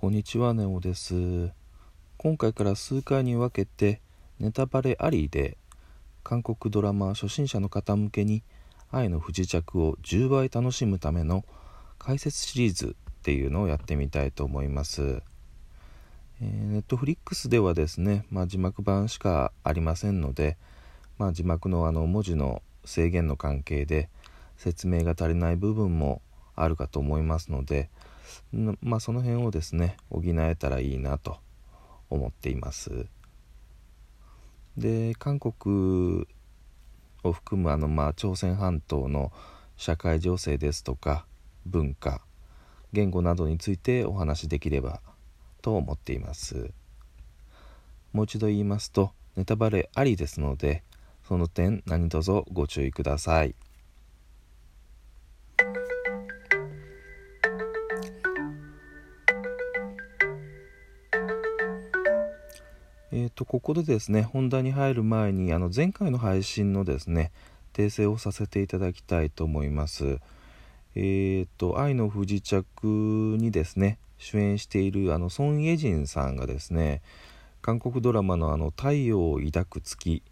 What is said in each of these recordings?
こんにちはネオです。今回から数回に分けてネタバレありで韓国ドラマ初心者の方向けに愛の不時着を10倍楽しむための解説シリーズっていうのをやってみたいと思います、えー、ネットフリックスではですね、まあ、字幕版しかありませんので、まあ、字幕のあの文字の制限の関係で説明が足りない部分もあるかと思いますので、まあ、その辺をですね補えたらいいなと思っていますで韓国を含むあの、まあ、朝鮮半島の社会情勢ですとか文化言語などについてお話しできればと思っていますもう一度言いますとネタバレありですのでその点何卒ご注意ください。と、ここでですね本題に入る前にあの前回の配信のですね訂正をさせていただきたいと思います。えーと「愛の不時着」にですね主演しているあのソン・イェジンさんがですね韓国ドラマのあの「太陽を抱く月」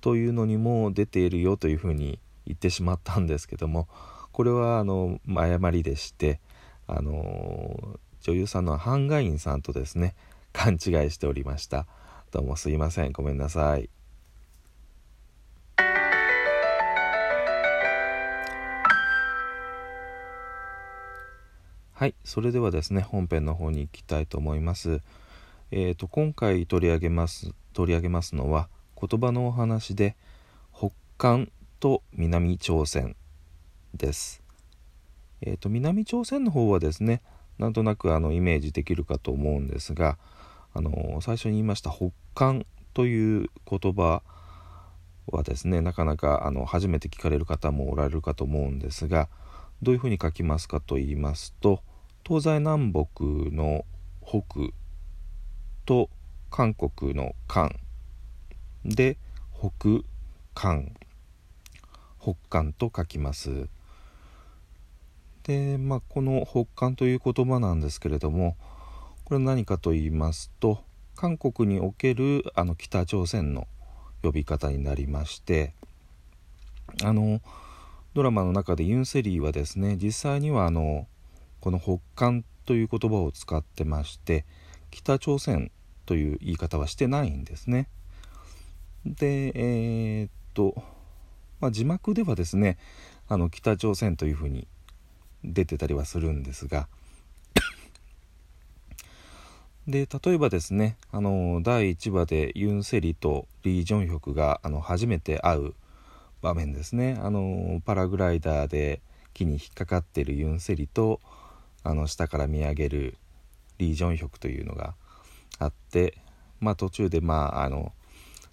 というのにも出ているよというふうに言ってしまったんですけどもこれはあの誤りでしてあの女優さんのハン・ガインさんとですね勘違いしておりました。どうもすいません。ごめんなさい。はいそれではですね本編の方に行きたいと思います。えーと、今回取り上げます取り上げますのは言葉のお話で北韓と南朝鮮です。えーと南朝鮮の方はですねなんとなくあのイメージできるかと思うんですがあの最初に言いました北韓という言葉はですねなかなかあの初めて聞かれる方もおられるかと思うんですがどういうふうに書きますかと言いますと東西南北の北と韓国の韓で北韓北韓と書きます。でまあこの北韓という言葉なんですけれどもこれは何かと言いますと韓国におけるあの北朝鮮の呼び方になりましてあのドラマの中でユン・セリーはですね実際にはあのこの北韓という言葉を使ってまして北朝鮮という言い方はしてないんですね。でえー、っと、まあ、字幕ではですねあの北朝鮮というふうに出てたりはするんですがで例えばですねあの第1話でユン・セリとリー・ジョンヒョクがあの初めて会う場面ですね。あのパラグライダーで木に引っかかってるユン・セリとあの下から見上げるリー・ジョンヒョクというのがあってまあ途中でまああの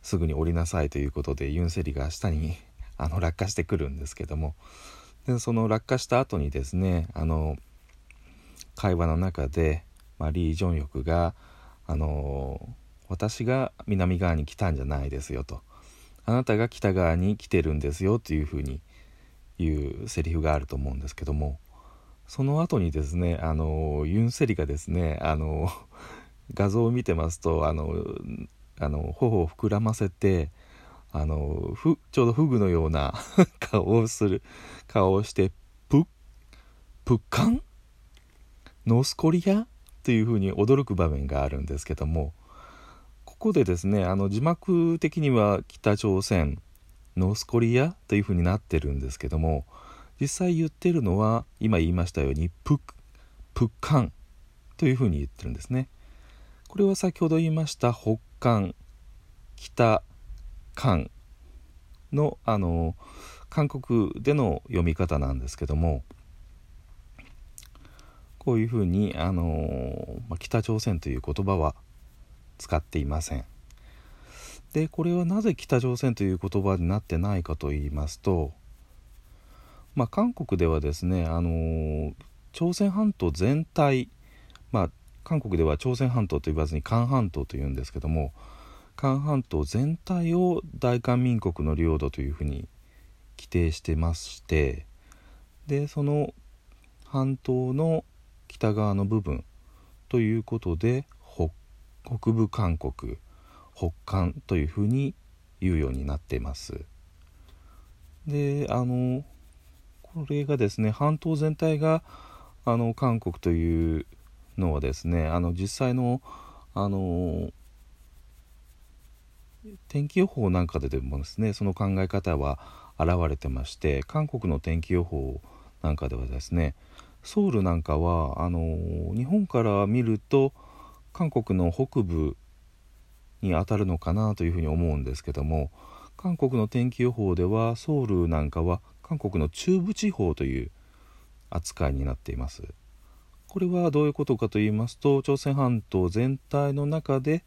すぐに降りなさいということでユン・セリが下に あの落下してくるんですけども。でその落下した後にですねあの会話の中でまあ、リー・ジョンヨクが、あの、私が南側に来たんじゃないですよと。あなたが北側に来てるんですよというふうに言うセリフがあると思うんですけども。その後にですね、あの、ユン・セリがですね、あの、画像を見てますとあのあの頬を膨らませてあのふちょうどフグのような 顔をする顔をしてプップッカン？ノースコリア？というふうに驚く場面があるんですけどもここでですねあの字幕的には北朝鮮ノースコリアというふうになってるんですけども実際言ってるのは今言いましたようにプップッカンというふうに言ってるんですね。これは先ほど言いました北韓北韓のあの韓国での読み方なんですけどもこういうふうに、あの、ま、北朝鮮という言葉は使っていません。でこれはなぜ北朝鮮という言葉になってないかと言いますと、まあ、韓国ではですね、あの、朝鮮半島全体、まあ、韓国では朝鮮半島と言わずに韓半島というんですけども韓半島全体を大韓民国の領土というふうに規定してましてでその半島の北側の部分ということで北部韓国北韓というふうに言うようになっています。であのこれがですね半島全体があの韓国というのはですねあの実際のあの天気予報なんかででもですねその考え方は現れてまして韓国の天気予報なんかではですねソウルなんかはあの日本から見ると韓国の北部にあたるのかなというふうに思うんですけども韓国の天気予報ではソウルなんかは韓国の中部地方という扱いになっています。これはどういうことかと言いますと朝鮮半島全体の中で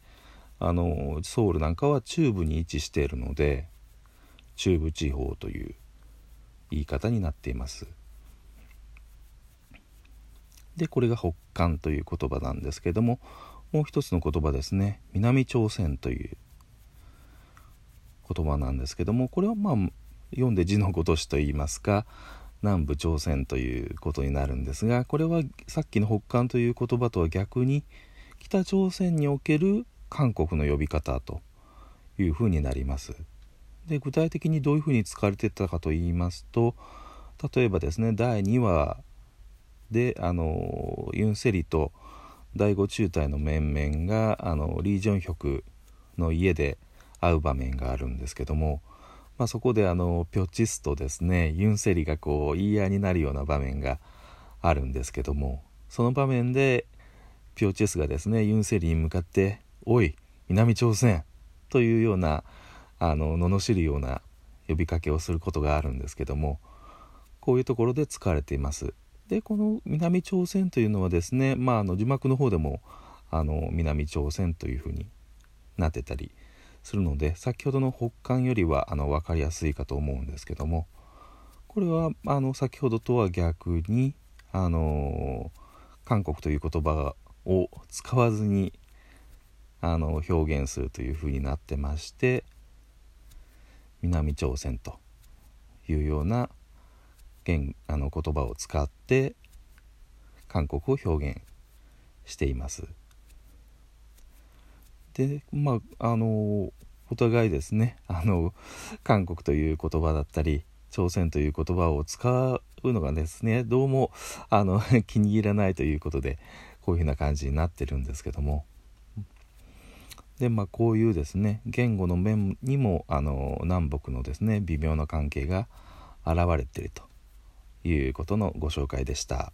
あのソウルなんかは中部に位置しているので中部地方という言い方になっています。でこれが北韓という言葉なんですけどももう一つの言葉ですね南朝鮮という言葉なんですけどもこれはまあ読んで字のごとしと言いますか南部朝鮮ということになるんですがこれはさっきの北韓という言葉とは逆に北朝鮮における韓国の呼び方というふうになります。で具体的にどういうふうに使われてたかと言いますと例えばですね第2話であのユン・セリと第5中隊の面々があのリー・ジョンヒョクの家で会う場面があるんですけども、まあ、そこであのピョチスとですねユン・セリがこう言い合いになるような場面があるんですけどもその場面でピョチスがですねユン・セリに向かって「おい南朝鮮!」というようなあの罵るような呼びかけをすることがあるんですけどもこういうところで使われています。でこの南朝鮮というのはですね、まあ、あの字幕の方でもあの南朝鮮というふうになってたりするので先ほどの北韓よりはあの分かりやすいかと思うんですけどもこれはあの先ほどとは逆にあの韓国という言葉を使わずにあの表現するというふうになってまして南朝鮮というような言あの言葉を使って韓国を表現しています。でまああのお互いですね。あの韓国という言葉だったり朝鮮という言葉を使うのがですねどうもあの 気に入らないということでこういうふうな感じになってるんですけども。でまあこういうですね言語の面にもあの南北のですね微妙な関係が現れてると。いうことのご紹介でした。